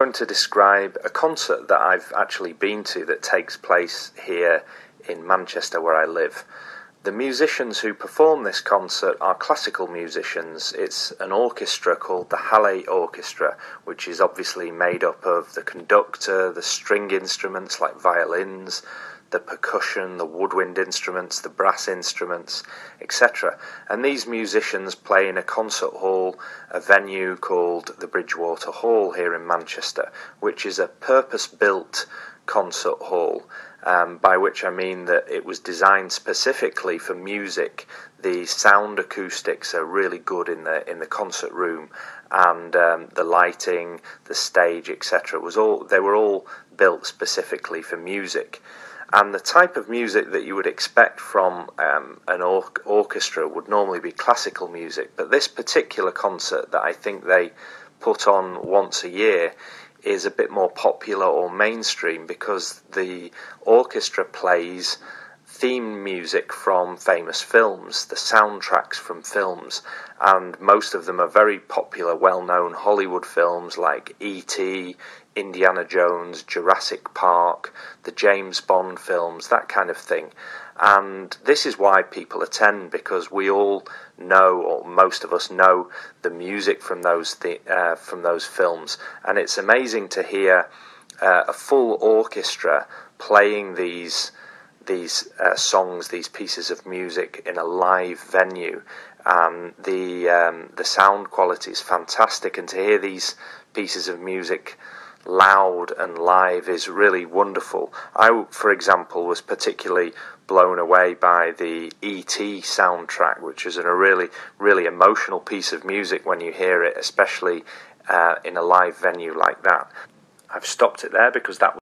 going to describe a concert that I've actually been to that takes place here in Manchester, where I live. The musicians who perform this concert are classical musicians. It's an orchestra called the Halle Orchestra, which is obviously made up of the conductor, the string instruments like violins, the percussion, the woodwind instruments, the brass instruments, etc. And these musicians play in a concert hall, a venue called the Bridgewater Hall here in Manchester, which is a purpose built concert hall. Um, by which I mean that it was designed specifically for music. The sound acoustics are really good in the in the concert room, and um, the lighting, the stage, etc. was all they were all built specifically for music and the type of music that you would expect from um, an or- orchestra would normally be classical music, but this particular concert that I think they put on once a year is a bit more popular or mainstream because the orchestra plays theme music from famous films, the soundtracks from films, and most of them are very popular, well known Hollywood films like E.T., Indiana Jones, Jurassic Park, the James Bond films, that kind of thing. And this is why people attend because we all know, or most of us know, the music from those th- uh, from those films, and it's amazing to hear uh, a full orchestra playing these these uh, songs, these pieces of music in a live venue. Um, the um, the sound quality is fantastic, and to hear these pieces of music loud and live is really wonderful. I, for example, was particularly blown away by the ET soundtrack, which is a really, really emotional piece of music when you hear it, especially uh, in a live venue like that. I've stopped it there because that